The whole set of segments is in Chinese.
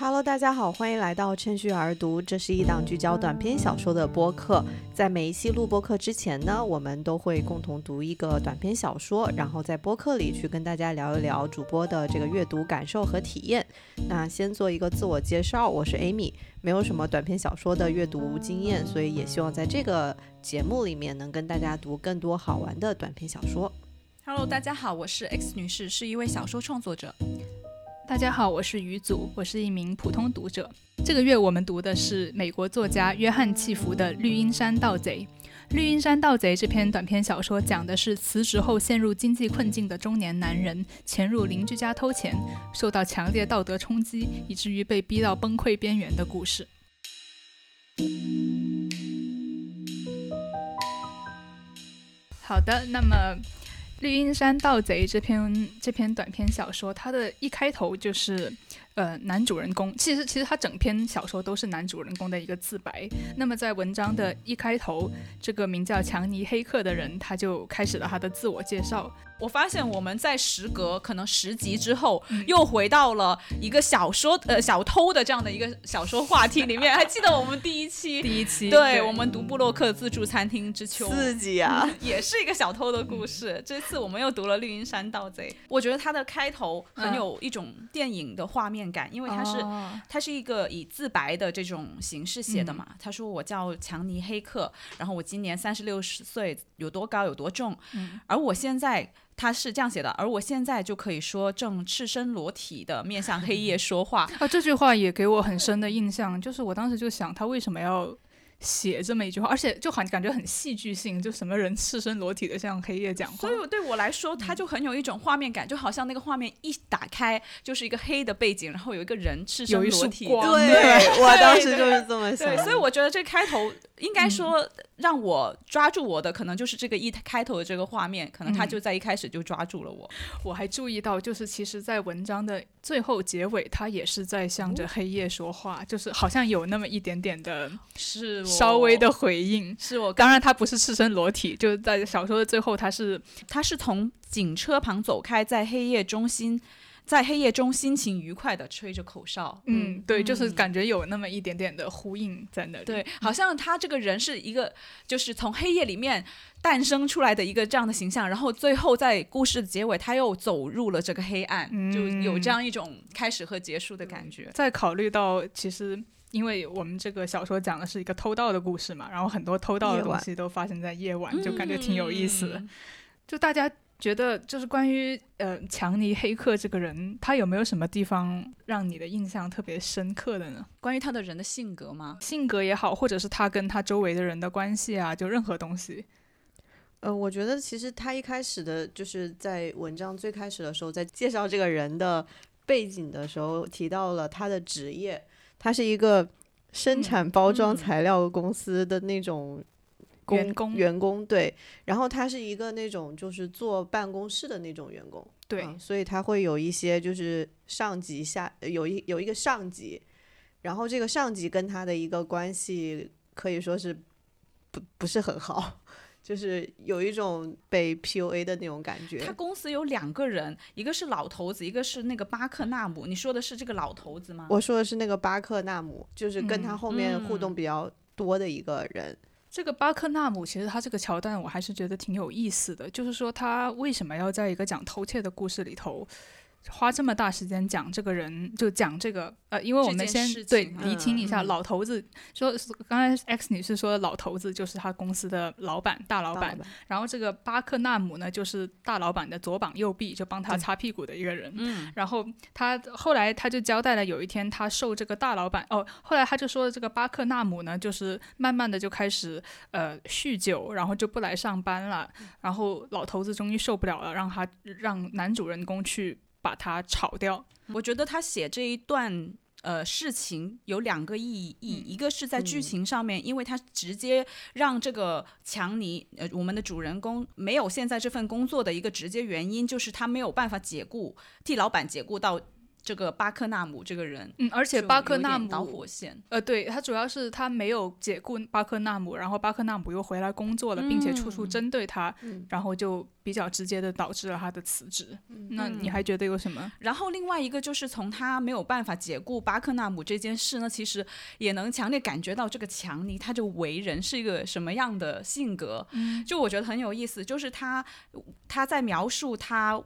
Hello，大家好，欢迎来到趁虚而读。这是一档聚焦短篇小说的播客。在每一期录播课之前呢，我们都会共同读一个短篇小说，然后在播客里去跟大家聊一聊主播的这个阅读感受和体验。那先做一个自我介绍，我是 Amy，没有什么短篇小说的阅读经验，所以也希望在这个节目里面能跟大家读更多好玩的短篇小说。Hello，大家好，我是 X 女士，是一位小说创作者。大家好，我是于祖，我是一名普通读者。这个月我们读的是美国作家约翰·契弗的《绿茵山盗贼》。《绿茵山盗贼》这篇短篇小说讲的是辞职后陷入经济困境的中年男人潜入邻居家偷钱，受到强烈道德冲击，以至于被逼到崩溃边缘的故事。好的，那么。《绿荫山盗贼》这篇这篇短篇小说，它的一开头就是。呃，男主人公其实其实他整篇小说都是男主人公的一个自白。那么在文章的一开头，这个名叫强尼黑客的人他就开始了他的自我介绍。我发现我们在时隔可能十集之后，又回到了一个小说呃小偷的这样的一个小说话题里面。还记得我们第一期 第一期，对我们读布洛克自助餐厅之秋，刺激啊，也是一个小偷的故事。这次我们又读了绿茵山盗贼，我觉得它的开头很有一种电影的画面。感，因为他是他是一个以自白的这种形式写的嘛。他说我叫强尼黑客，然后我今年三十六岁，有多高有多重。而我现在他是这样写的，而我现在就可以说正赤身裸体的面向黑夜说话。啊，这句话也给我很深的印象，就是我当时就想他为什么要。写这么一句话，而且就很感觉很戏剧性，就什么人赤身裸体的向黑夜讲话。所以对我来说，它就很有一种画面感，就好像那个画面一打开就是一个黑的背景，然后有一个人赤身裸体。对，我当时就是这么想。对，所以我觉得这开头应该说让我抓住我的，可能就是这个一开头的这个画面，可能他就在一开始就抓住了我。我还注意到，就是其实，在文章的最后结尾，他也是在向着黑夜说话，就是好像有那么一点点的，是。稍微的回应是我，当然他不是赤身裸体，就在小说的最后，他是他是从警车旁走开，在黑夜中心，在黑夜中心情愉快的吹着口哨，嗯，对，就是感觉有那么一点点的呼应在那里，对，好像他这个人是一个，就是从黑夜里面诞生出来的一个这样的形象，然后最后在故事的结尾，他又走入了这个黑暗，就有这样一种开始和结束的感觉。再考虑到其实。因为我们这个小说讲的是一个偷盗的故事嘛，然后很多偷盗的东西都发生在夜晚，就感觉挺有意思的。就大家觉得，就是关于呃强尼黑客这个人，他有没有什么地方让你的印象特别深刻的呢？关于他的人的性格吗？性格也好，或者是他跟他周围的人的关系啊，就任何东西。呃，我觉得其实他一开始的就是在文章最开始的时候，在介绍这个人的背景的时候，提到了他的职业。他是一个生产包装材料公司的那种员工，员工对。然后他是一个那种就是坐办公室的那种员工，对。所以他会有一些就是上级下有一有一个上级，然后这个上级跟他的一个关系可以说是不不是很好。就是有一种被 PUA 的那种感觉。他公司有两个人，一个是老头子，一个是那个巴克纳姆。你说的是这个老头子吗？我说的是那个巴克纳姆，就是跟他后面互动比较多的一个人。这个巴克纳姆其实他这个桥段我还是觉得挺有意思的，就是说他为什么要在一个讲偷窃的故事里头？花这么大时间讲这个人，就讲这个呃，因为我们先对厘清一下，老头子说，刚才 X 女士说老头子就是他公司的老板大老板，然后这个巴克纳姆呢就是大老板的左膀右臂，就帮他擦屁股的一个人。嗯，然后他后来他就交代了，有一天他受这个大老板哦，后来他就说这个巴克纳姆呢，就是慢慢的就开始呃酗酒，然后就不来上班了，然后老头子终于受不了了，让他让男主人公去。把它炒掉。我觉得他写这一段呃事情有两个意义，一个是在剧情上面，因为他直接让这个强尼呃我们的主人公没有现在这份工作的一个直接原因，就是他没有办法解雇替老板解雇到这个巴克纳姆这个人。嗯，而且巴克纳姆导火线。呃，对他主要是他没有解雇巴克纳姆，然后巴克纳姆又回来工作了，并且处处针对他，然后就。比较直接的导致了他的辞职。那你还觉得有什么？然后另外一个就是从他没有办法解雇巴克纳姆这件事呢，其实也能强烈感觉到这个强尼他就为人是一个什么样的性格。嗯，就我觉得很有意思，就是他他在描述他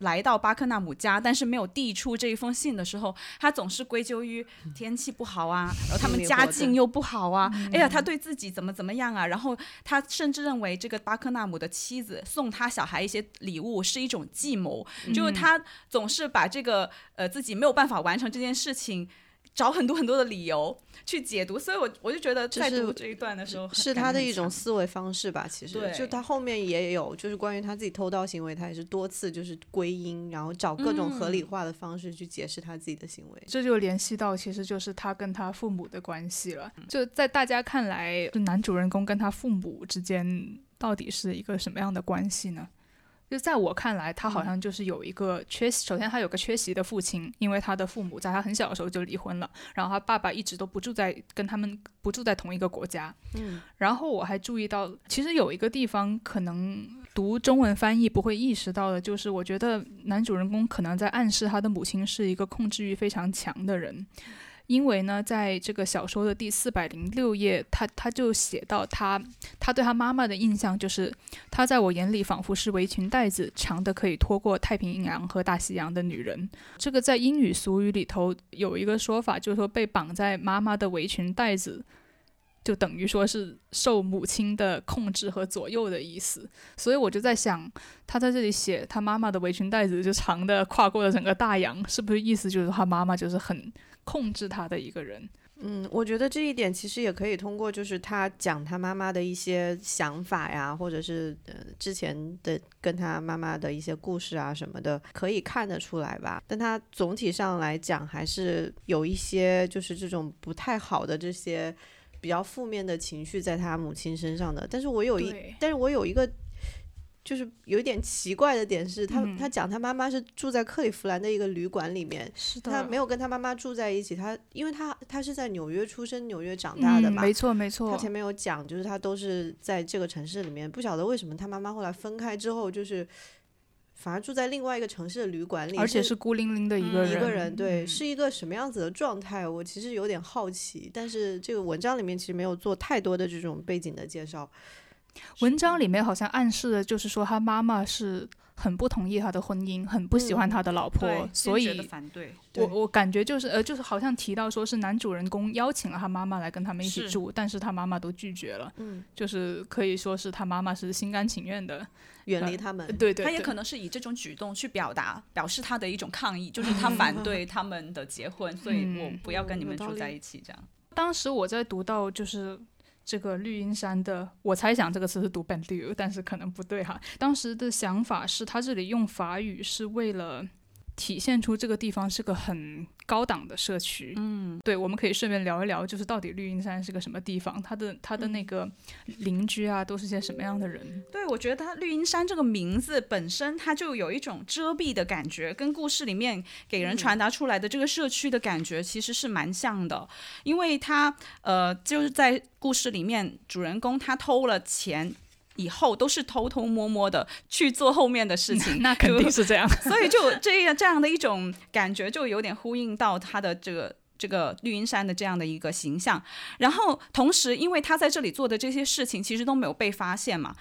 来到巴克纳姆家，但是没有递出这一封信的时候，他总是归咎于天气不好啊，然后他们家境又不好啊，哎呀，他对自己怎么怎么样啊，然后他甚至认为这个巴克纳姆的妻子送他小孩一些礼物是一种计谋，就是他总是把这个呃自己没有办法完成这件事情。找很多很多的理由去解读，所以我我就觉得在读这一段的时候，是他的一种思维方式吧。其实，对，就他后面也有，就是关于他自己偷盗行为，他也是多次就是归因，然后找各种合理化的方式去解释他自己的行为。这就联系到，其实就是他跟他父母的关系了。就在大家看来，男主人公跟他父母之间到底是一个什么样的关系呢？就在我看来，他好像就是有一个缺席。首先，他有个缺席的父亲，因为他的父母在他很小的时候就离婚了。然后他爸爸一直都不住在跟他们不住在同一个国家。嗯。然后我还注意到，其实有一个地方可能读中文翻译不会意识到的，就是我觉得男主人公可能在暗示他的母亲是一个控制欲非常强的人。因为呢，在这个小说的第四百零六页，他他就写到他他对他妈妈的印象就是，他在我眼里仿佛是围裙带子，长的可以拖过太平洋和大西洋的女人。这个在英语俗语里头有一个说法，就是说被绑在妈妈的围裙带子，就等于说是受母亲的控制和左右的意思。所以我就在想，他在这里写他妈妈的围裙带子就长的跨过了整个大洋，是不是意思就是他妈妈就是很。控制他的一个人，嗯，我觉得这一点其实也可以通过，就是他讲他妈妈的一些想法呀，或者是呃之前的跟他妈妈的一些故事啊什么的，可以看得出来吧。但他总体上来讲，还是有一些就是这种不太好的这些比较负面的情绪在他母亲身上的。但是我有一，但是我有一个。就是有一点奇怪的点是，他他讲他妈妈是住在克利夫兰的一个旅馆里面，他没有跟他妈妈住在一起。他因为他他是在纽约出生、纽约长大的嘛，没错没错。他前面有讲，就是他都是在这个城市里面，不晓得为什么他妈妈后来分开之后，就是反而住在另外一个城市的旅馆里，而且是孤零零的一个人。一个人对，是一个什么样子的状态？我其实有点好奇，但是这个文章里面其实没有做太多的这种背景的介绍。文章里面好像暗示的就是说，他妈妈是很不同意他的婚姻，很不喜欢他的老婆，所以反对。我我感觉就是呃，就是好像提到说是男主人公邀请了他妈妈来跟他们一起住，但是他妈妈都拒绝了。嗯，就是可以说是他妈妈是心甘情愿的远离他们。对对，他也可能是以这种举动去表达表示他的一种抗议，就是他反对他们的结婚，所以我不要跟你们住在一起这样。当时我在读到就是。这个绿荫山的，我猜想这个词是读 “bendu”，但是可能不对哈。当时的想法是他这里用法语是为了。体现出这个地方是个很高档的社区。嗯，对，我们可以顺便聊一聊，就是到底绿荫山是个什么地方，它的它的那个邻居啊，都是些什么样的人？对，我觉得它绿荫山这个名字本身，它就有一种遮蔽的感觉，跟故事里面给人传达出来的这个社区的感觉其实是蛮像的，因为它呃就是在故事里面，主人公他偷了钱。以后都是偷偷摸摸的去做后面的事情，那肯定是这样。所以就这样这样的一种感觉，就有点呼应到他的这个这个绿云山的这样的一个形象。然后同时，因为他在这里做的这些事情其实都没有被发现嘛，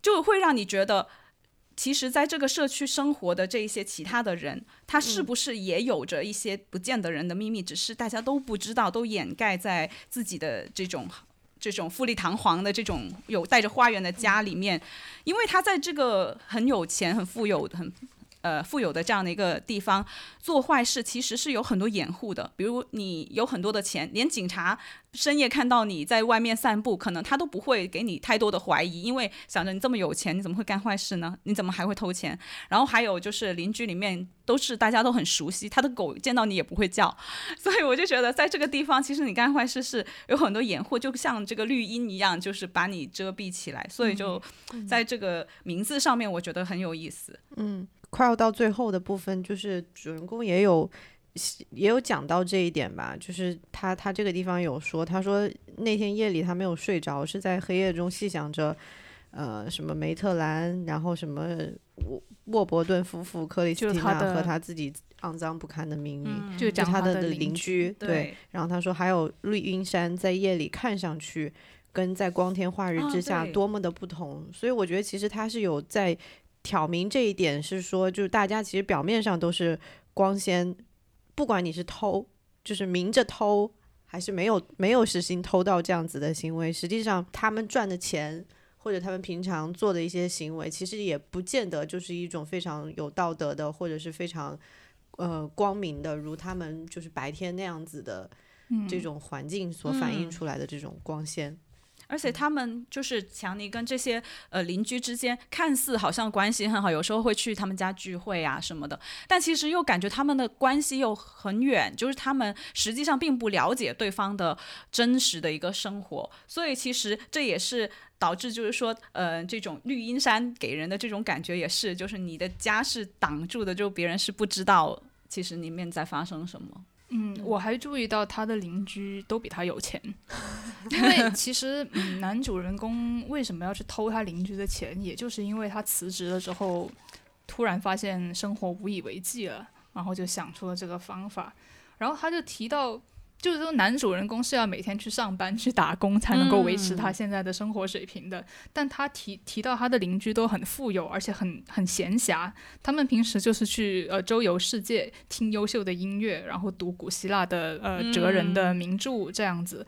就会让你觉得，其实在这个社区生活的这一些其他的人，他是不是也有着一些不见得人的秘密，只是大家都不知道，都掩盖在自己的这种。这种富丽堂皇的这种有带着花园的家里面，因为他在这个很有钱、很富有、很。呃，富有的这样的一个地方做坏事，其实是有很多掩护的。比如你有很多的钱，连警察深夜看到你在外面散步，可能他都不会给你太多的怀疑，因为想着你这么有钱，你怎么会干坏事呢？你怎么还会偷钱？然后还有就是邻居里面都是大家都很熟悉，他的狗见到你也不会叫，所以我就觉得在这个地方，其实你干坏事是有很多掩护，就像这个绿荫一样，就是把你遮蔽起来。所以就在这个名字上面，我觉得很有意思。嗯。快要到最后的部分，就是主人公也有也有讲到这一点吧，就是他他这个地方有说，他说那天夜里他没有睡着，是在黑夜中细想着呃什么梅特兰，然后什么沃沃伯顿夫妇、克里斯蒂娜和他自己肮脏不堪的命运，就讲他的邻居。对，然后他说还有绿荫山在夜里看上去跟在光天化日之下多么的不同，所以我觉得其实他是有在挑明这一点，是说就是大家其实表面上都是光鲜，不管你是偷，就是明着偷。还是没有没有实行偷盗这样子的行为，实际上他们赚的钱或者他们平常做的一些行为，其实也不见得就是一种非常有道德的，或者是非常呃光明的，如他们就是白天那样子的这种环境所反映出来的这种光鲜。而且他们就是强尼跟这些呃邻居之间看似好像关系很好，有时候会去他们家聚会啊什么的，但其实又感觉他们的关系又很远，就是他们实际上并不了解对方的真实的一个生活，所以其实这也是导致就是说呃这种绿荫山给人的这种感觉也是，就是你的家是挡住的，就别人是不知道其实里面在发生什么。嗯，我还注意到他的邻居都比他有钱，因为其实嗯，男主人公为什么要去偷他邻居的钱，也就是因为他辞职了之后，突然发现生活无以为继了，然后就想出了这个方法，然后他就提到。就是说，男主人公是要每天去上班去打工才能够维持他现在的生活水平的。但他提提到他的邻居都很富有，而且很很闲暇。他们平时就是去呃周游世界，听优秀的音乐，然后读古希腊的呃哲人的名著这样子。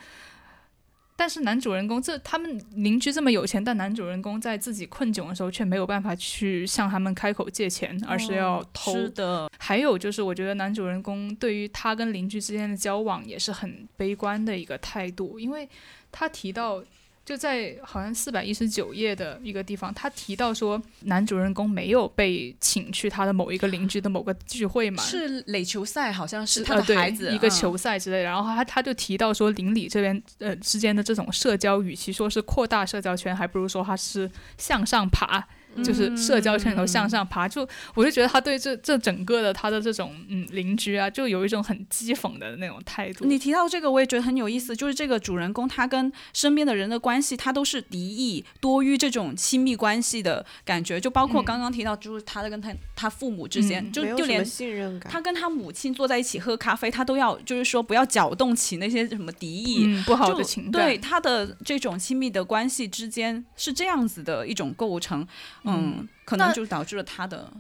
但是男主人公这他们邻居这么有钱，但男主人公在自己困窘的时候却没有办法去向他们开口借钱，而是要偷。是的。还有就是，我觉得男主人公对于他跟邻居之间的交往也是很悲观的一个态度，因为他提到。就在好像四百一十九页的一个地方，他提到说，男主人公没有被请去他的某一个邻居的某个聚会嘛？是垒球赛，好像是他的孩子一个球赛之类的。然后他他就提到说，邻里这边呃之间的这种社交，与其说是扩大社交圈，还不如说他是向上爬。就是社交圈里头向上爬，就我就觉得他对这这整个的他的这种嗯邻居啊，就有一种很讥讽的那种态度。你提到这个，我也觉得很有意思，就是这个主人公他跟身边的人的关系，他都是敌意多于这种亲密关系的感觉。就包括刚刚提到，就是他的跟他他父母之间，就就连信任感，他跟他母亲坐在一起喝咖啡，他都要就是说不要搅动起那些什么敌意不好的情感。对他的这种亲密的关系之间是这样子的一种构成。嗯，可能就导致了他的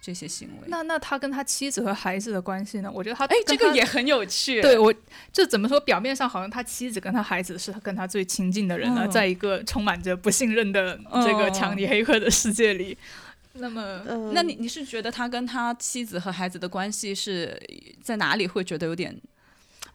这些行为。那那他跟他妻子和孩子的关系呢？我觉得他哎，这个也很有趣。对我，就怎么说？表面上好像他妻子跟他孩子是跟他最亲近的人了，在一个充满着不信任的这个强尼黑客的世界里。那么，那你你是觉得他跟他妻子和孩子的关系是在哪里会觉得有点？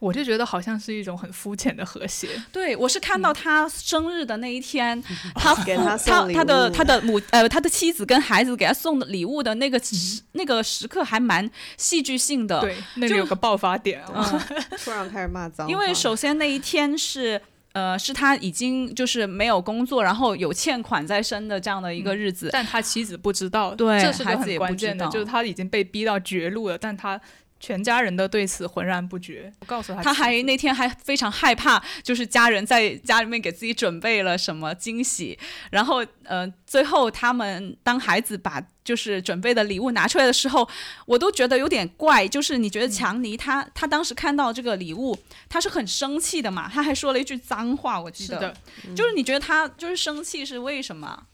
我就觉得好像是一种很肤浅的和谐。对，我是看到他生日的那一天，他给他送他的他的母呃他的妻子跟孩子给他送的礼物的那个时那个时刻还蛮戏剧性的。对，那里有个爆发点，突然开始骂脏。因为首先那一天是呃是他已经就是没有工作，然后有欠款在身的这样的一个日子，但他妻子不知道，对，这是孩子也关键的，就是他已经被逼到绝路了，但他。全家人都对此浑然不觉。我告诉他，他还那天还非常害怕，就是家人在家里面给自己准备了什么惊喜。然后，呃，最后他们当孩子把就是准备的礼物拿出来的时候，我都觉得有点怪。就是你觉得强尼他他当时看到这个礼物，他是很生气的嘛？他还说了一句脏话，我记得。就是你觉得他就是生气是为什么？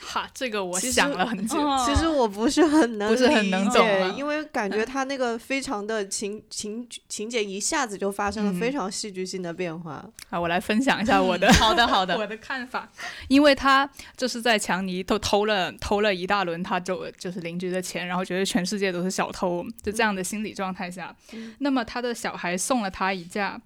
哈，这个我想了很久。其实我不是很能不是很能懂，因为感觉他那个非常的情情情节一下子就发生了非常戏剧性的变化。啊，我来分享一下我的好的好的 我的看法。因为他就是在强尼都偷了偷了一大轮他就就是邻居的钱，然后觉得全世界都是小偷，就这样的心理状态下，那么他的小孩送了他一架。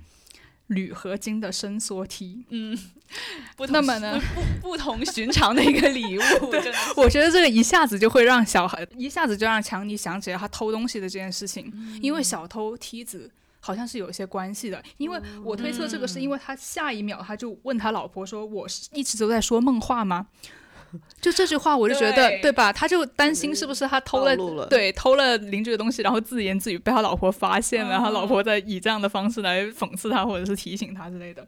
铝合金的伸缩梯，嗯，那么呢，不不同寻常的一个礼物。对，我觉得这个一下子就会让小孩，一下子就让强尼想起了他偷东西的这件事情，因为小偷梯子好像是有一些关系的。因为我推测这个是因为他下一秒他就问他老婆说：“我是一直都在说梦话吗？” 就这句话，我就觉得，对吧？他就担心是不是他偷了，对，偷了邻居的东西，然后自言自语被他老婆发现了，他老婆在以这样的方式来讽刺他，或者是提醒他之类的。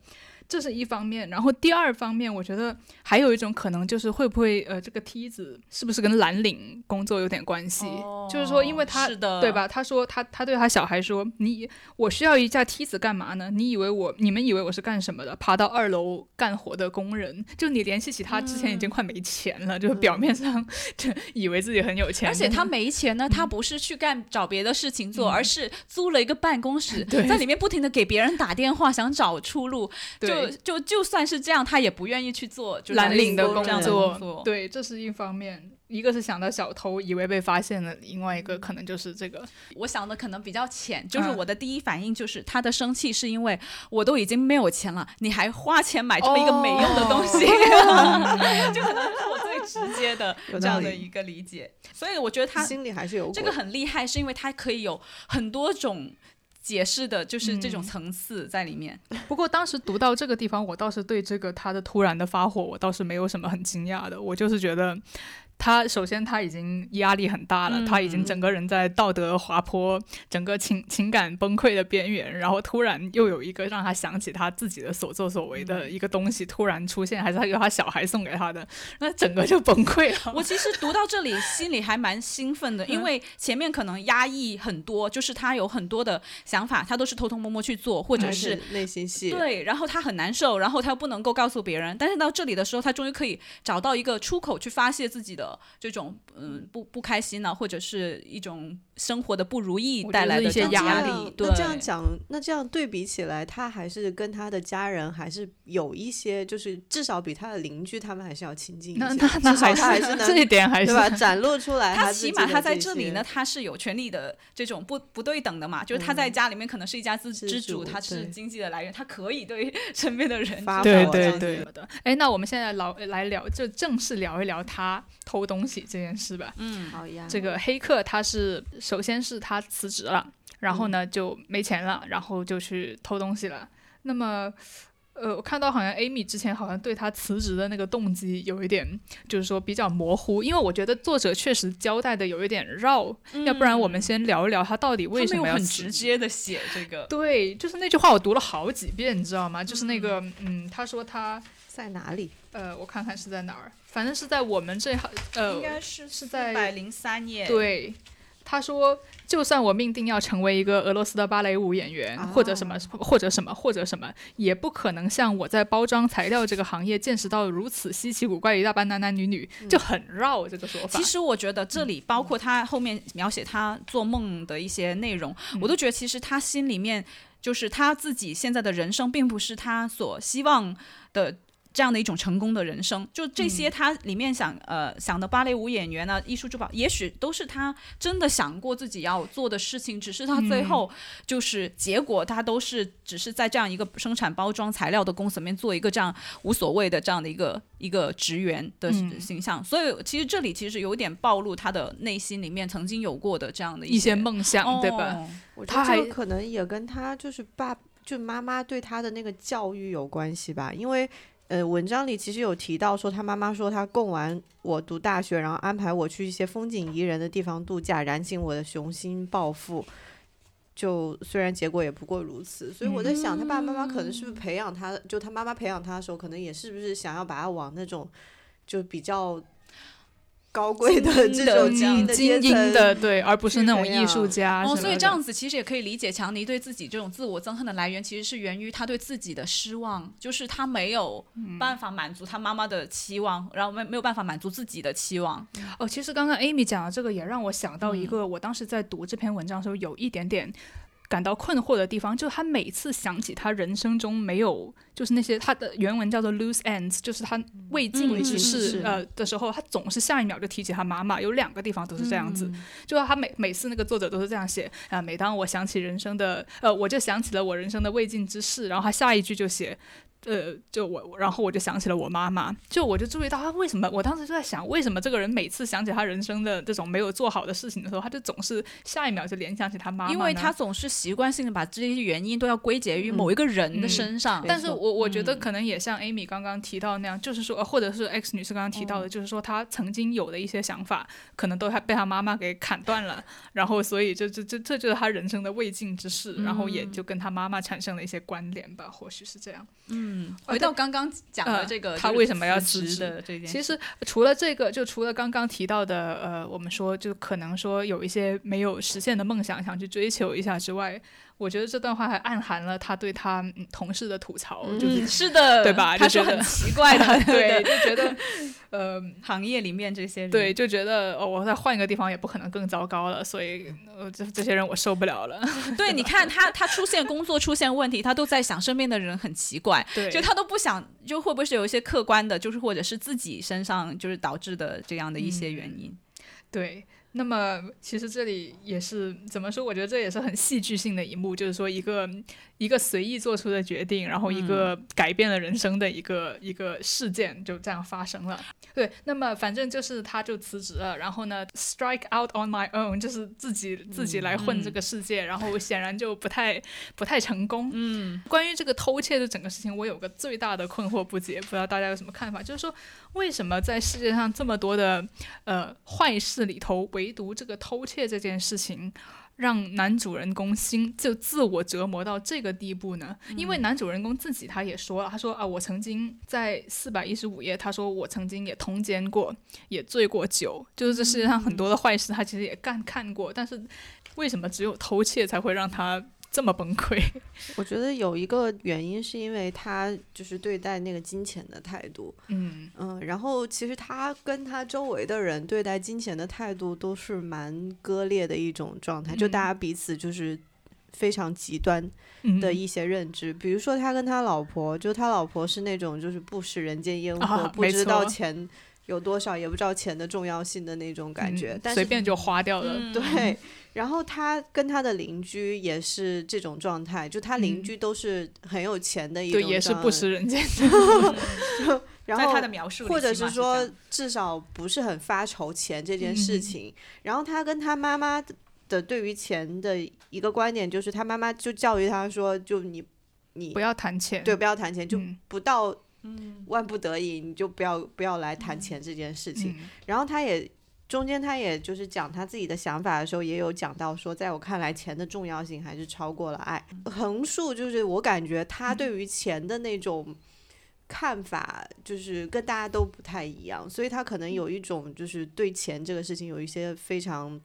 这是一方面，然后第二方面，我觉得还有一种可能就是会不会呃，这个梯子是不是跟蓝领工作有点关系？就是说，因为他是的，对吧？他说他他对他小孩说：“你我需要一架梯子干嘛呢？你以为我你们以为我是干什么的？爬到二楼干活的工人？就你联系起他之前已经快没钱了，就是表面上 就以为自己很有钱，而且他没钱呢，他不是去干找别的事情做，而是租了一个办公室，在里面不停的给别人打电话，想找出路。就就就就算是这样，他也不愿意去做蓝领的工作。对，这是一方面。一个是想到小偷，以为被发现了；另外一个可能就是这个。我想的可能比较浅，就是我的第一反应就是他的生气是因为我都已经没有钱了，你还花钱买这么一个没用的东西，就可能是我最直接的 这样的一个理解。所以我觉得他心里还是有这个很厉害，是因为他可以有很多种。解释的就是这种层次在里面。不过当时读到这个地方，我倒是对这个他的突然的发火，我倒是没有什么很惊讶的。我就是觉得。他首先他已经压力很大了，他已经整个人在道德滑坡、整个情情感崩溃的边缘，然后突然又有一个让他想起他自己的所作所为的一个东西突然出现，还是他有他小孩送给他的，那整个就崩溃了。我其实读到这里心里还蛮兴奋的，因为前面可能压抑很多，就是他有很多的想法，他都是偷偷摸摸去做，或者是内心戏。对，然后他很难受，然后他又不能够告诉别人，但是到这里的时候，他终于可以找到一个出口去发泄自己的。这种嗯不不开心呢，或者是一种生活的不如意带来的一些压力。对这样讲，那这样对比起来，他还是跟他的家人还是有一些，就是至少比他的邻居他们还是要亲近一些。那那那还是 这一点还是对吧？展露出来，他起码他在这里呢，他是有权利的这种不不对等的嘛。就是他在家里面可能是一家之之主，他是经济的来源，他可以对 身边的人发对对对的。哎，那我们现在老来聊，就正式聊一聊他偷东西这件事。吧？嗯，好呀。这个黑客他是首先是他辞职了，然后呢就没钱了，然后就去偷东西了。那么，呃，我看到好像 Amy 之前好像对他辞职的那个动机有一点，就是说比较模糊，因为我觉得作者确实交代的有一点绕。要不然我们先聊一聊他到底为什么要很直接的写这个？对，就是那句话我读了好几遍，你知道吗？就是那个，嗯，他说他在哪里？呃，我看看是在哪儿。反正是在我们这行，呃，应该是是在百零三页。对，他说，就算我命定要成为一个俄罗斯的芭蕾舞演员，或者什么，或者什么，或者什么，也不可能像我在包装材料这个行业见识到如此稀奇古怪一大班男男女女，就很绕这个说法。其实我觉得这里包括他后面描写他做梦的一些内容，我都觉得其实他心里面就是他自己现在的人生，并不是他所希望的。这样的一种成功的人生，就这些他里面想呃想的芭蕾舞演员呢，艺术珠宝，也许都是他真的想过自己要做的事情，只是他最后就是结果，他都是只是在这样一个生产包装材料的公司里面做一个这样无所谓的这样的一个一个职员的形象。所以其实这里其实有点暴露他的内心里面曾经有过的这样的一些梦想，对吧？他还可能也跟他就是爸就妈妈对他的那个教育有关系吧，因为。呃，文章里其实有提到说，他妈妈说他供完我读大学，然后安排我去一些风景宜人的地方度假，燃尽我的雄心抱负。就虽然结果也不过如此，所以我在想，他爸爸妈妈可能是不是培养他，就他妈妈培养他的时候，可能也是不是想要把他往那种就比较。高贵的这种精精英的，对，而不是那种艺术家。哦，所以这样子其实也可以理解，强尼对自己这种自我憎恨的来源，其实是源于他对自己的失望，就是他没有办法满足他妈妈的期望，然后没没有办法满足自己的期望。哦，其实刚刚 Amy 讲的这个也让我想到一个，我当时在读这篇文章的时候有一点点。感到困惑的地方，就是他每次想起他人生中没有，就是那些他的原文叫做 loose ends，就是他未尽之事呃的时候，他总是下一秒就提起他妈妈。有两个地方都是这样子，就是他每每次那个作者都是这样写啊。每当我想起人生的呃，我就想起了我人生的未尽之事，然后他下一句就写。呃，就我，然后我就想起了我妈妈，就我就注意到他为什么，我当时就在想，为什么这个人每次想起他人生的这种没有做好的事情的时候，他就总是下一秒就联想起他妈妈，因为他总是习惯性的把这些原因都要归结于某一个人的身上。但是我我觉得可能也像 Amy 刚刚提到那样，就是说，或者是 X 女士刚刚提到的，就是说她曾经有的一些想法，可能都还被她妈妈给砍断了，然后所以这这这这就是她人生的未尽之事，然后也就跟她妈妈产生了一些关联吧，或许是这样。嗯。嗯，回到刚刚讲的这个，他为什么要辞职的这件？其实除了这个，就除了刚刚提到的，呃，我们说就可能说有一些没有实现的梦想想去追求一下之外。我觉得这段话还暗含了他对他同事的吐槽，就是 是的，对吧？他说很奇怪的，对，就觉得，呃，行业里面这些人，对，就觉得哦，我再换一个地方也不可能更糟糕了，所以呃，这这些人我受不了了。对，你看他，他出现工作出现问题，他都在想身边的人很奇怪，对，就他都不想，就会不会是有一些客观的，就是或者是自己身上就是导致的这样的一些原因，对。那么，其实这里也是怎么说？我觉得这也是很戏剧性的一幕，就是说一个。一个随意做出的决定，然后一个改变了人生的一个一个事件就这样发生了。对，那么反正就是他就辞职了，然后呢，strike out on my own，就是自己自己来混这个世界，然后显然就不太不太成功。嗯，关于这个偷窃的整个事情，我有个最大的困惑不解，不知道大家有什么看法？就是说，为什么在世界上这么多的呃坏事里头，唯独这个偷窃这件事情？让男主人公心就自我折磨到这个地步呢？因为男主人公自己他也说了，他说啊，我曾经在四百一十五页，他说我曾经也通奸过，也醉过酒，就是这世界上很多的坏事，他其实也干看过，但是为什么只有偷窃才会让他？这么崩溃，我觉得有一个原因是因为他就是对待那个金钱的态度，嗯。嗯，然后其实他跟他周围的人对待金钱的态度都是蛮割裂的一种状态，就大家彼此就是非常极端的一些认知，比如说他跟他老婆，就他老婆是那种就是不食人间烟火，不知道钱有多少，也不知道钱的重要性的那种感觉，但随便就花掉了，对。然后他跟他的邻居也是这种状态，就他邻居都是很有钱的一种，对，也是不食人间。然后他的描述，或者是说至少不是很发愁钱这件事情。然后他跟他妈妈的对于钱的一个观点，就是他妈妈就教育他说，就你你不要谈钱，对，不要谈钱，就不到万不得已你就不要不要来谈钱这件事情。然后他也。中间他也就是讲他自己的想法的时候，也有讲到说，在我看来，钱的重要性还是超过了爱。横竖就是我感觉他对于钱的那种看法，就是跟大家都不太一样，所以他可能有一种就是对钱这个事情有一些非常。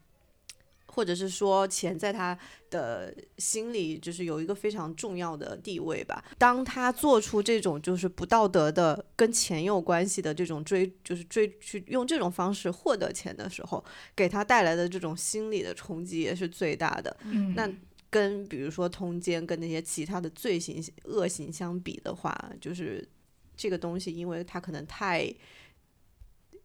或者是说钱在他的心里就是有一个非常重要的地位吧。当他做出这种就是不道德的跟钱有关系的这种追，就是追去用这种方式获得钱的时候，给他带来的这种心理的冲击也是最大的。嗯，那跟比如说通奸跟那些其他的罪行恶行相比的话，就是这个东西，因为他可能太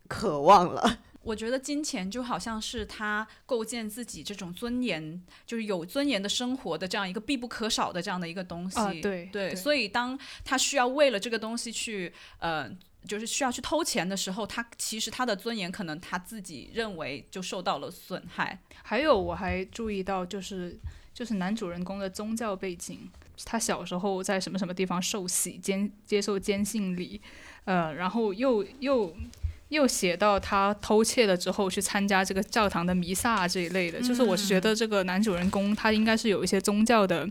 渴望了。我觉得金钱就好像是他构建自己这种尊严，就是有尊严的生活的这样一个必不可少的这样的一个东西。对对，所以当他需要为了这个东西去，呃，就是需要去偷钱的时候，他其实他的尊严可能他自己认为就受到了损害。还有我还注意到，就是就是男主人公的宗教背景，他小时候在什么什么地方受洗监接受坚信礼，呃，然后又又。又写到他偷窃了之后去参加这个教堂的弥撒这一类的，就是我是觉得这个男主人公他应该是有一些宗教的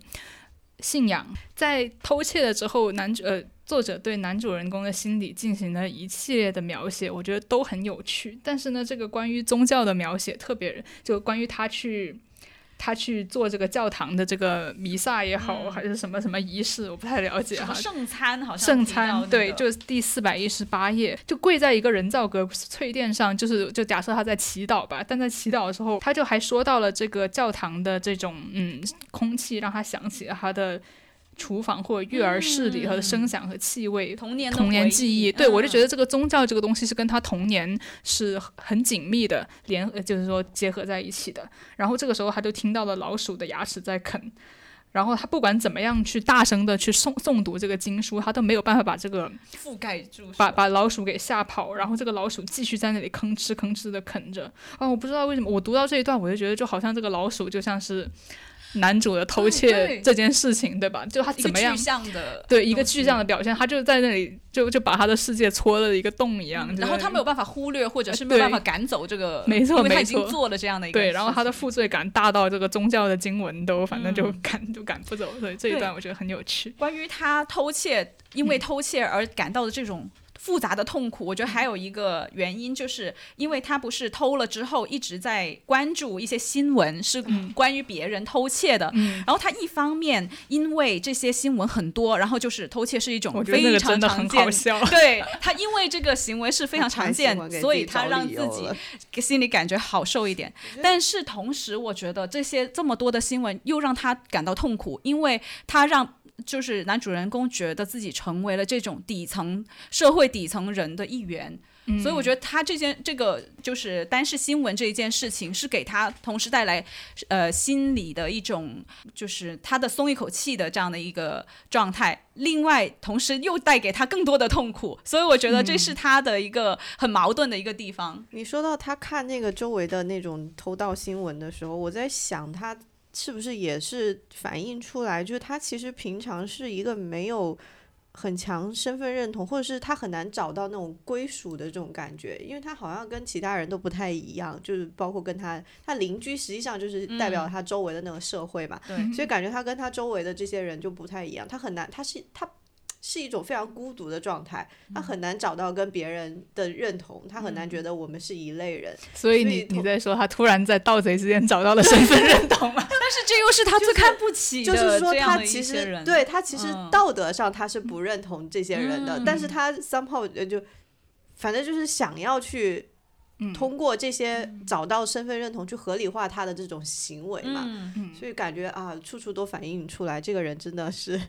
信仰，在偷窃了之后，男主呃作者对男主人公的心理进行了一系列的描写，我觉得都很有趣。但是呢，这个关于宗教的描写特别，就关于他去。他去做这个教堂的这个弥撒也好，还是什么什么仪式，我不太了解哈。圣餐好像。圣餐对，就是第四百一十八页，就跪在一个人造革翠殿上，就是就假设他在祈祷吧。但在祈祷的时候，他就还说到了这个教堂的这种嗯空气，让他想起了他的。厨房或者育儿室里和声响和气味，童年童年记忆，对我就觉得这个宗教这个东西是跟他童年是很紧密的联，就是说结合在一起的。然后这个时候他就听到了老鼠的牙齿在啃，然后他不管怎么样去大声的去诵诵读这个经书，他都没有办法把这个覆盖住，把把老鼠给吓跑。然后这个老鼠继续在那里吭哧吭哧的啃着。啊，我不知道为什么我读到这一段，我就觉得就好像这个老鼠就像是。男主的偷窃这件事情，对吧？就他怎么样？对，一个具象的表现，他就在那里就就把他的世界戳了一个洞一样。然后他没有办法忽略，或者是没有办法赶走这个，没错，因为他已经做了这样的一个。对，然后他的负罪感大到这个宗教的经文都反正就赶就赶不走，所以这一段我觉得很有趣。关于他偷窃，因为偷窃而感到的这种。复杂的痛苦，我觉得还有一个原因，就是因为他不是偷了之后一直在关注一些新闻，是关于别人偷窃的。然后他一方面因为这些新闻很多，然后就是偷窃是一种非常常见，对他因为这个行为是非常常见，所以他让自己心里感觉好受一点。但是同时，我觉得这些这么多的新闻又让他感到痛苦，因为他让。就是男主人公觉得自己成为了这种底层社会底层人的一员，所以我觉得他这件这个就是单是新闻这一件事情，是给他同时带来呃心理的一种就是他的松一口气的这样的一个状态。另外，同时又带给他更多的痛苦，所以我觉得这是他的一个很矛盾的一个地方。你说到他看那个周围的那种偷盗新闻的时候，我在想他。是不是也是反映出来，就是他其实平常是一个没有很强身份认同，或者是他很难找到那种归属的这种感觉，因为他好像跟其他人都不太一样，就是包括跟他他邻居，实际上就是代表他周围的那个社会嘛，所以感觉他跟他周围的这些人就不太一样，他很难，他是他。是一种非常孤独的状态，他很难找到跟别人的认同，他很难觉得我们是一类人。所以你你在说他突然在盗贼之间找到了身份认同吗？但是这又是他最看不起的就是说他其实对他其实道德上他是不认同这些人的，但是他 somehow 就反正就是想要去通过这些找到身份认同去合理化他的这种行为嘛，所以感觉啊，处处都反映出来，这个人真的是。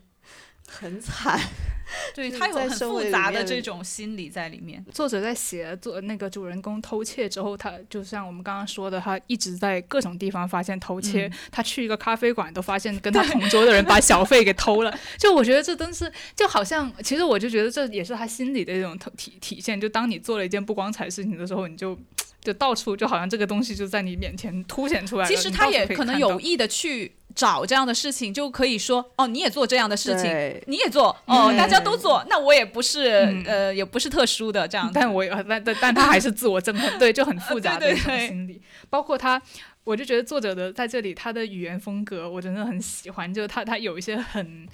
很惨，对他有很复杂的这种心理在里面。作者在写作那个主人公偷窃之后，他就像我们刚刚说的，他一直在各种地方发现偷窃。他去一个咖啡馆都发现跟 他同桌的人把小费给偷了。就我觉得这真是就好像，其实我就觉得这也是他心理的一种体体现。就当你做了一件不光彩事情的时候，你就就到处就好像这个东西就在你面前凸显出来。其实他也可能有意的去。找这样的事情就可以说哦，你也做这样的事情，你也做哦，大家都做，那我也不是呃，也不是特殊的这样。但我但但但他还是自我憎恨，对，就很复杂的一种心理。包括他，我就觉得作者的在这里他的语言风格我真的很喜欢，就是他他有一些很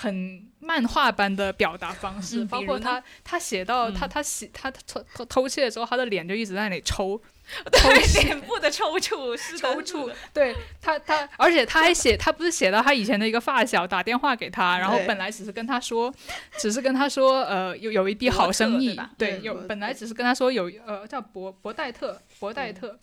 很漫画般的表达方式，包括他他写到他他写他偷偷偷窃的时候，他的脸就一直在那里抽。对 脸部的抽搐是抽搐，对他他，而且他还写，他不是写到他以前的一个发小打电话给他，然后本来只是跟他说，只是跟他说，呃，有有一笔好生意，对，有本来只是跟他说有呃叫博博代特博代特。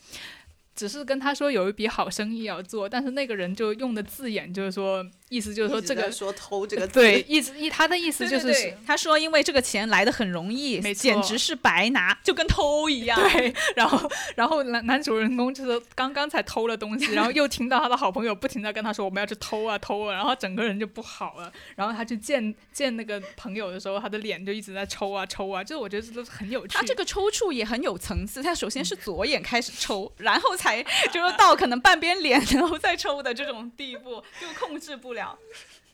只是跟他说有一笔好生意要做，但是那个人就用的字眼就是说，意思就是说这个说偷这个 对，意思意他的意思就是他说因为这个钱来的很容易，简直是白拿，就跟偷一样。对，然后然后男男主人公就是刚刚才偷了东西，然后又听到他的好朋友不停的跟他说我们要去偷啊偷啊，然后整个人就不好了。然后他去见见那个朋友的时候，他的脸就一直在抽啊抽啊，就是我觉得这都是很有趣。他这个抽搐也很有层次，他首先是左眼开始抽，然后才。才就是到可能半边脸然后再抽的这种地步，就控制不了。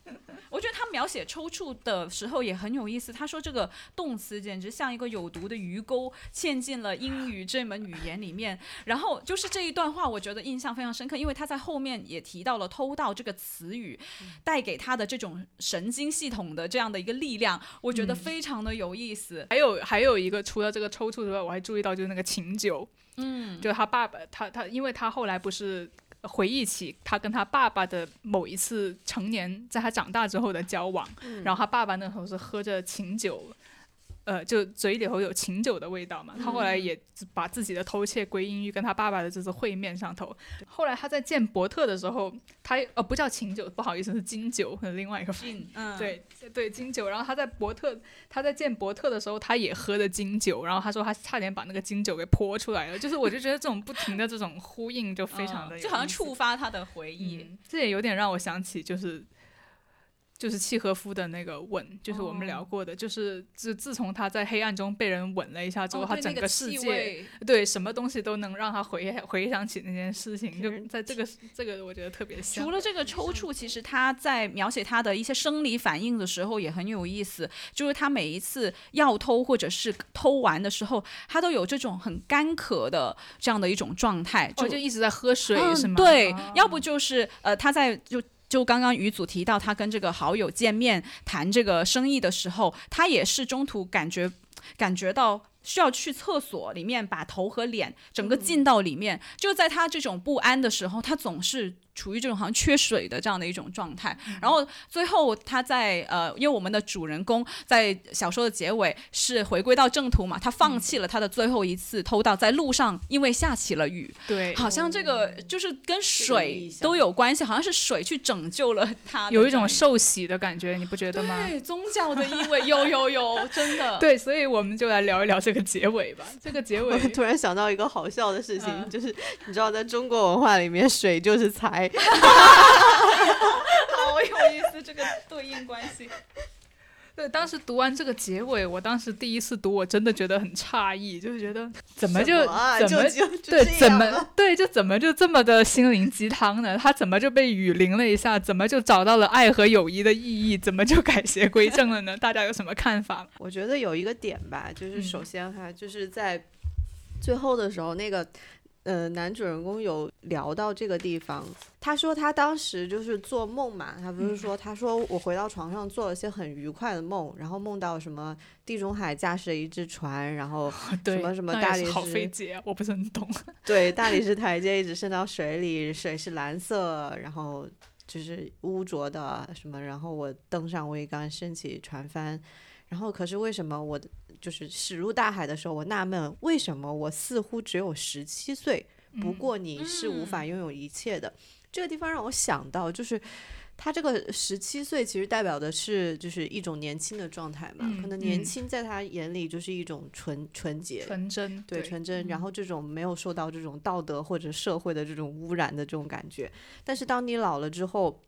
我觉得他描写抽搐的时候也很有意思。他说这个动词简直像一个有毒的鱼钩，嵌进了英语这门语言里面。然后就是这一段话，我觉得印象非常深刻，因为他在后面也提到了“偷盗”这个词语带给他的这种神经系统的这样的一个力量，我觉得非常的有意思。还有还有一个，除了这个抽搐之外，我还注意到就是那个琴酒。嗯，就他爸爸，他他，因为他后来不是回忆起他跟他爸爸的某一次成年，在他长大之后的交往，然后他爸爸那时候是喝着琴酒。呃，就嘴里头有琴酒的味道嘛。他后来也把自己的偷窃归因于跟他爸爸的这次会面上头。后来他在见伯特的时候，他呃不叫琴酒，不好意思是金酒，是另外一个金。嗯，对对金酒。然后他在伯特他在见伯特的时候，他也喝的金酒。然后他说他差点把那个金酒给泼出来了。就是我就觉得这种不停的这种呼应就非常的，就好像触发他的回忆。这也有点让我想起就是。就是契诃夫的那个吻，就是我们聊过的，就是自自从他在黑暗中被人吻了一下之后，他整个世界对什么东西都能让他回 回想起那件事情，就在这个这个我觉得特别像。除了这个抽搐，其实他在描写他的一些生理反应的时候也很有意思，就是他每一次要偷或者是偷完的时候，他都有这种很干渴的这样的一种状态，就就一直在喝水是吗？对，要不就是呃他在就。就刚刚于祖提到，他跟这个好友见面谈这个生意的时候，他也是中途感觉感觉到需要去厕所里面把头和脸整个浸到里面。就在他这种不安的时候，他总是。处于这种好像缺水的这样的一种状态，然后最后他在呃，因为我们的主人公在小说的结尾是回归到正途嘛，他放弃了他的最后一次偷盗，在路上因为下起了雨，对，好像这个就是跟水都有关系，好像是水去拯救了他，有一种受洗的感觉，你不觉得吗？对，宗教的意味有有有，真的。对，所以我们就来聊一聊这个结尾吧。这个结尾，我突然想到一个好笑的事情，就是你知道，在中国文化里面，水就是财。好有意思，这个对应关系。对，当时读完这个结尾，我当时第一次读，我真的觉得很诧异，就是觉得怎么就怎么就对怎么对就怎么就这么的心灵鸡汤呢？他怎么就被雨淋了一下？怎么就找到了爱和友谊的意义？怎么就改邪归正了呢？大家有什么看法？我觉得有一个点吧，就是首先哈，就是在最后的时候那个。呃，男主人公有聊到这个地方，他说他当时就是做梦嘛，他不是说，他说我回到床上做了些很愉快的梦，然后梦到什么地中海驾驶了一只船，然后 什么什么大理石，好费解，我不是很懂。对，大理石台阶一直伸到水里，水是蓝色，然后就是污浊的什么，然后我登上桅杆，升起船帆，然后可是为什么我的？就是驶入大海的时候，我纳闷为什么我似乎只有十七岁。不过你是无法拥有一切的。这个地方让我想到，就是他这个十七岁其实代表的是就是一种年轻的状态嘛。可能年轻在他眼里就是一种纯纯洁、纯真，对纯真。然后这种没有受到这种道德或者社会的这种污染的这种感觉。但是当你老了之后，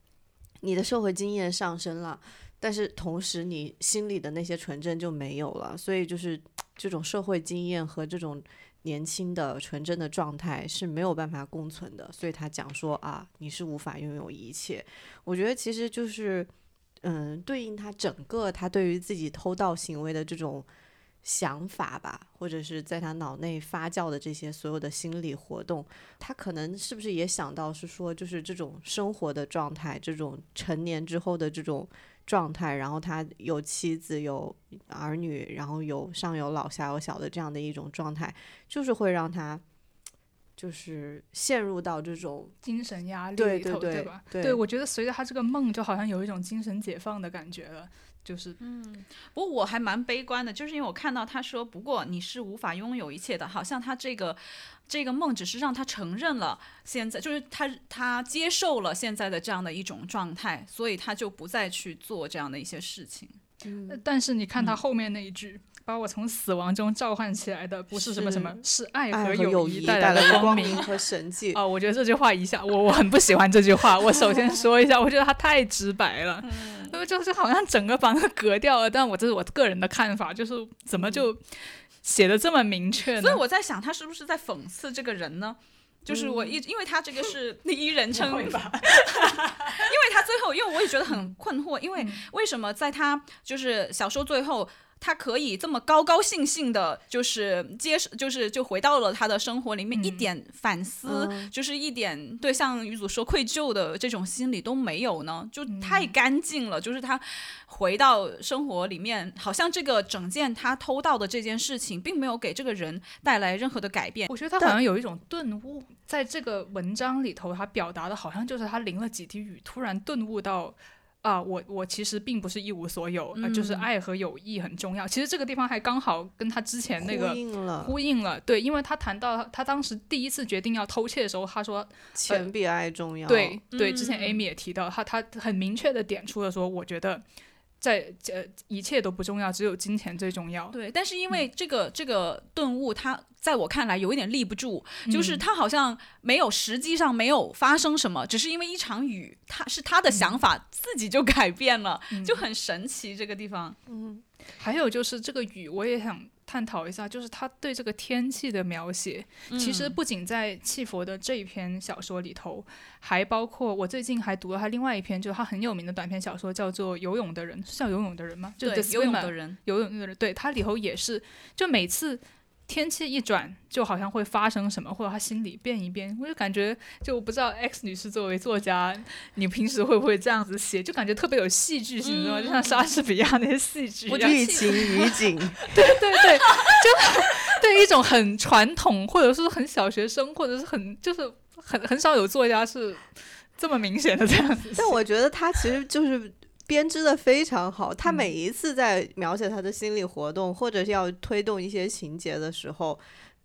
你的社会经验上升了。但是同时，你心里的那些纯真就没有了，所以就是这种社会经验和这种年轻的纯真的状态是没有办法共存的。所以他讲说啊，你是无法拥有一切。我觉得其实就是，嗯，对应他整个他对于自己偷盗行为的这种想法吧，或者是在他脑内发酵的这些所有的心理活动，他可能是不是也想到是说，就是这种生活的状态，这种成年之后的这种。状态，然后他有妻子有儿女，然后有上有老下有小的这样的一种状态，就是会让他就是陷入到这种精神压力里头，对吧？对，我觉得随着他这个梦，就好像有一种精神解放的感觉了。就是，嗯，不过我还蛮悲观的，就是因为我看到他说，不过你是无法拥有一切的，好像他这个这个梦只是让他承认了现在，就是他他接受了现在的这样的一种状态，所以他就不再去做这样的一些事情。嗯，但是你看他后面那一句。把我从死亡中召唤起来的不是什么什么，是爱和友谊带来的光明和神迹。哦，我觉得这句话一下，我我很不喜欢这句话。我首先说一下，我觉得它太直白了，因为就是好像整个把它隔掉了。但我这是我个人的看法，就是怎么就写的这么明确呢？所以我在想，他是不是在讽刺这个人呢？就是我一，因为他这个是 第一人称，因为他最后，因为我也觉得很困惑，因为为什么在他就是小说最后。他可以这么高高兴兴的，就是接受，就是就回到了他的生活里面，一点反思，就是一点对像女主说愧疚的这种心理都没有呢，就太干净了。就是他回到生活里面，好像这个整件他偷盗的这件事情，并没有给这个人带来任何的改变。我觉得他好像有一种顿悟，在这个文章里头，他表达的好像就是他淋了几滴雨，突然顿悟到。啊，我我其实并不是一无所有，就是爱和友谊很重要。其实这个地方还刚好跟他之前那个呼应了，呼应了。对，因为他谈到他当时第一次决定要偷窃的时候，他说钱比爱重要。对对，之前 Amy 也提到，他他很明确的点出了说，我觉得。在呃，一切都不重要，只有金钱最重要。对，但是因为这个这个顿悟，它在我看来有一点立不住，就是它好像没有实际上没有发生什么，只是因为一场雨，他是他的想法自己就改变了，就很神奇这个地方。嗯，还有就是这个雨，我也想。探讨一下，就是他对这个天气的描写，其实不仅在契佛的这一篇小说里头，还包括我最近还读了他另外一篇，就是他很有名的短篇小说，叫做《游泳的人》，是叫《游泳的人》吗？对，游泳的人，游泳的人，对他里头也是，就每次。天气一转，就好像会发生什么，或者他心里变一变，我就感觉，就不知道 X 女士作为作家，你平时会不会这样子写？就感觉特别有戏剧性，知道吗？就像莎士比亚那些戏剧，欲情于景，对对对，就对一种很传统，或者是很小学生，或者是很就是很很少有作家是这么明显的这样子。但我觉得他其实就是。编织的非常好，他每一次在描写他的心理活动，或者是要推动一些情节的时候，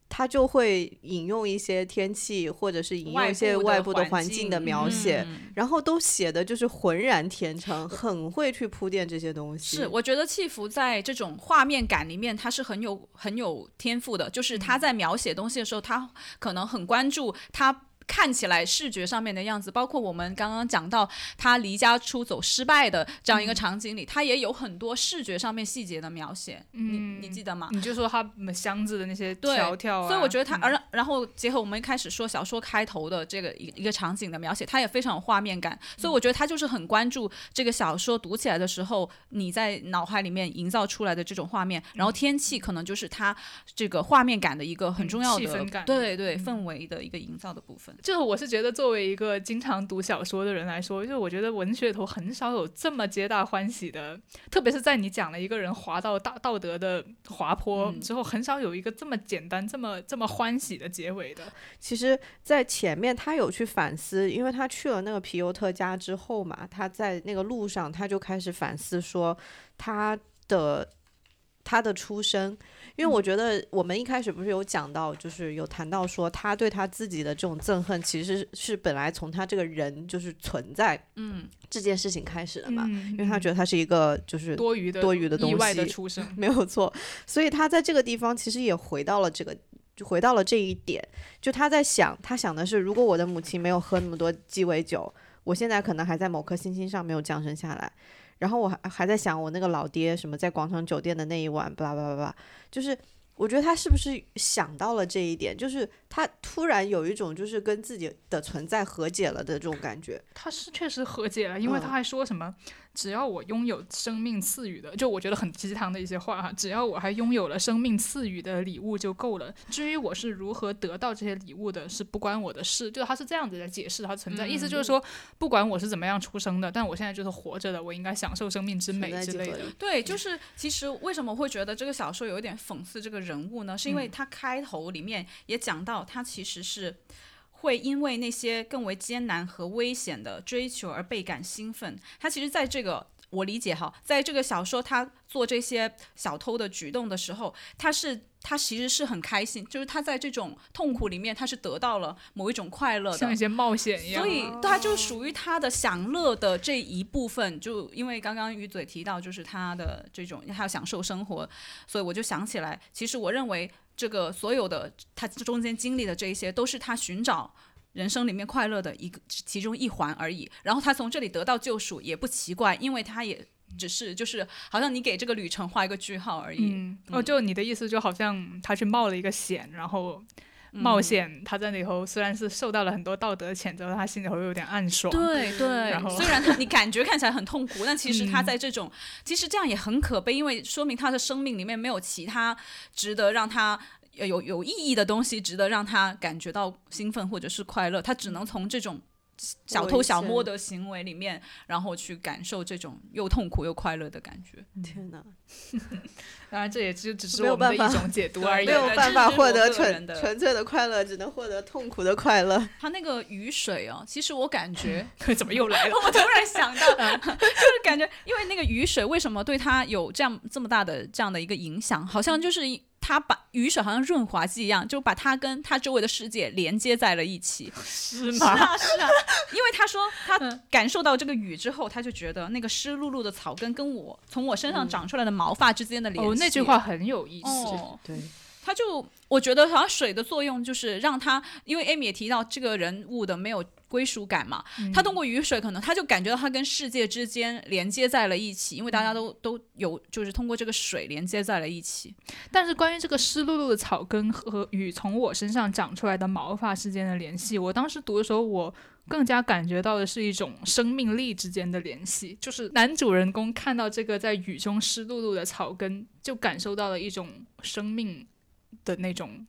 他就会引用一些天气，或者是引用一些外部的环境的描写，然后都写的就是浑然天成，很会去铺垫这些东西。是，我觉得契福在这种画面感里面，他是很有很有天赋的，就是他在描写东西的时候，他可能很关注他。看起来视觉上面的样子，包括我们刚刚讲到他离家出走失败的这样一个场景里，他也有很多视觉上面细节的描写。你你记得吗？你就说他箱子的那些条条啊。所以我觉得他，而然后结合我们一开始说小说开头的这个一一个场景的描写，他也非常有画面感。所以我觉得他就是很关注这个小说读起来的时候，你在脑海里面营造出来的这种画面。然后天气可能就是他这个画面感的一个很重要的对对氛围的一个营造的部分。就是我是觉得，作为一个经常读小说的人来说，就我觉得文学头很少有这么皆大欢喜的，特别是在你讲了一个人滑到大道德的滑坡之后，很少有一个这么简单、这么这么欢喜的结尾的。其实，在前面他有去反思，因为他去了那个皮尤特家之后嘛，他在那个路上他就开始反思说他的他的出身。因为我觉得我们一开始不是有讲到，就是有谈到说他对他自己的这种憎恨，其实是本来从他这个人就是存在，嗯，这件事情开始的嘛。因为他觉得他是一个就是多余的多余的东西，的出生没有错。所以他在这个地方其实也回到了这个，就回到了这一点。就他在想，他想的是，如果我的母亲没有喝那么多鸡尾酒，我现在可能还在某颗星星上没有降生下来。然后我还还在想，我那个老爹什么在广场酒店的那一晚，巴拉巴拉巴拉，就是我觉得他是不是想到了这一点，就是他突然有一种就是跟自己的存在和解了的这种感觉。他是确实和解了，因为他还说什么。只要我拥有生命赐予的，就我觉得很鸡汤的一些话哈。只要我还拥有了生命赐予的礼物就够了。至于我是如何得到这些礼物的，是不关我的事。就他是这样子在解释它存在，意思就是说，不管我是怎么样出生的，但我现在就是活着的，我应该享受生命之美之类的。对，就是其实为什么会觉得这个小说有一点讽刺这个人物呢？是因为他开头里面也讲到，他其实是。会因为那些更为艰难和危险的追求而倍感兴奋。他其实在这个我理解哈，在这个小说他做这些小偷的举动的时候，他是他其实是很开心，就是他在这种痛苦里面他是得到了某一种快乐的，像一些冒险一样。所以他就属于他的享乐的这一部分。就因为刚刚鱼嘴提到，就是他的这种他要享受生活，所以我就想起来，其实我认为。这个所有的他中间经历的这一些，都是他寻找人生里面快乐的一个其中一环而已。然后他从这里得到救赎也不奇怪，因为他也只是就是好像你给这个旅程画一个句号而已。嗯，哦，就你的意思就好像他去冒了一个险，然后。冒险，他在里头虽然是受到了很多道德谴责，他心里头有点暗爽。对对，然后虽然他你感觉看起来很痛苦，但其实他在这种，其实这样也很可悲，因为说明他的生命里面没有其他值得让他有有意义的东西，值得让他感觉到兴奋或者是快乐，他只能从这种。小偷小摸的行为里面，然后去感受这种又痛苦又快乐的感觉。天哪！当然，这也就只是我们的一种解读而已。没有办法获得纯纯粹的快乐，只能获得痛苦的快乐。他那个雨水哦，其实我感觉 怎么又来了？我突然想到，就是感觉，因为那个雨水为什么对他有这样这么大的这样的一个影响？好像就是。他把雨水好像润滑剂一样，就把他跟他周围的世界连接在了一起。是吗？是啊，是啊。因为他说他感受到这个雨之后，他就觉得那个湿漉漉的草根跟我从我身上长出来的毛发之间的联系。哦，那句话很有意思。对，他就我觉得好像水的作用就是让他，因为艾米也提到这个人物的没有归属感嘛，他通过雨水可能他就感觉到他跟世界之间连接在了一起，因为大家都都有就是通过这个水连接在了一起。但是关于这个湿漉漉的草根和雨从我身上长出来的毛发之间的联系，我当时读的时候我。更加感觉到的是一种生命力之间的联系，就是男主人公看到这个在雨中湿漉漉的草根，就感受到了一种生命的那种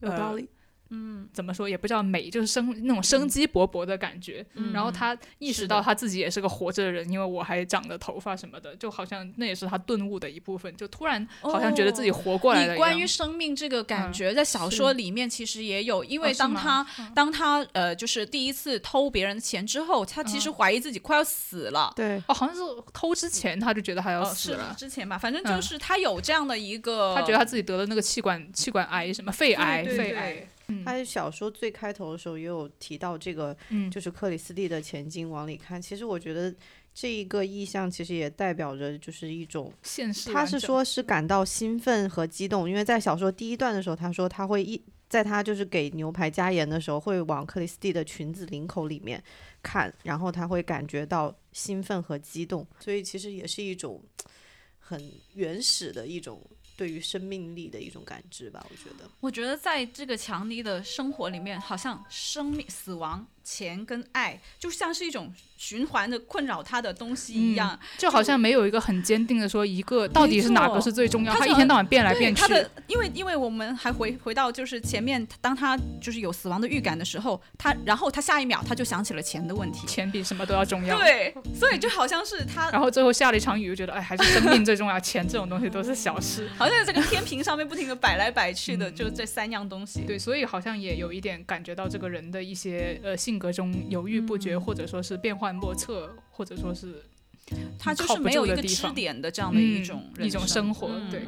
有道理。嗯，怎么说也不叫美，就是生那种生机勃勃的感觉。然后他意识到他自己也是个活着的人，因为我还长着头发什么的，就好像那也是他顿悟的一部分。就突然好像觉得自己活过来了。关于生命这个感觉，在小说里面其实也有，因为当他当他呃就是第一次偷别人的钱之后，他其实怀疑自己快要死了。对，哦，好像是偷之前他就觉得他要死了。之前吧，反正就是他有这样的一个，他觉得他自己得了那个气管气管癌什么肺癌肺癌。他小说最开头的时候也有提到这个，就是克里斯蒂的前进往里看。其实我觉得这一个意象其实也代表着就是一种现实。他是说是感到兴奋和激动，因为在小说第一段的时候，他说他会一在他就是给牛排加盐的时候，会往克里斯蒂的裙子领口里面看，然后他会感觉到兴奋和激动，所以其实也是一种很原始的一种。对于生命力的一种感知吧，我觉得。我觉得在这个强尼的生活里面，好像生命、死亡、钱跟爱，就像是一种。循环的困扰他的东西一样，就好像没有一个很坚定的说一个到底是哪个是最重要。他一天到晚变来变去。他的，因为因为我们还回回到就是前面，当他就是有死亡的预感的时候，他然后他下一秒他就想起了钱的问题，钱比什么都要重要。对，所以就好像是他。然后最后下了一场雨，就觉得哎，还是生命最重要，钱这种东西都是小事。好像这个天平上面不停的摆来摆去的，就这三样东西。对，所以好像也有一点感觉到这个人的一些呃性格中犹豫不决，或者说是变幻莫测。或者说是，他就是没有一个支点的这样的一种一种生活，对，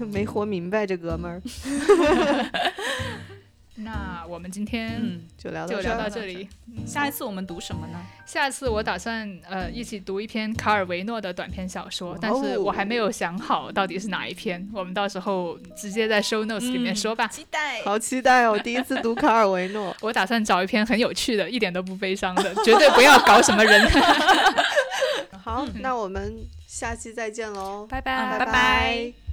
没活明白这哥们儿。那我们今天就聊就聊到这里，下一次我们读什么呢？下一次我打算呃一起读一篇卡尔维诺的短篇小说，但是我还没有想好到底是哪一篇，我们到时候直接在 show notes 里面说吧。期待，好期待哦！第一次读卡尔维诺，我打算找一篇很有趣的，一点都不悲伤的，绝对不要搞什么人。好，那我们下期再见喽，拜拜，拜拜。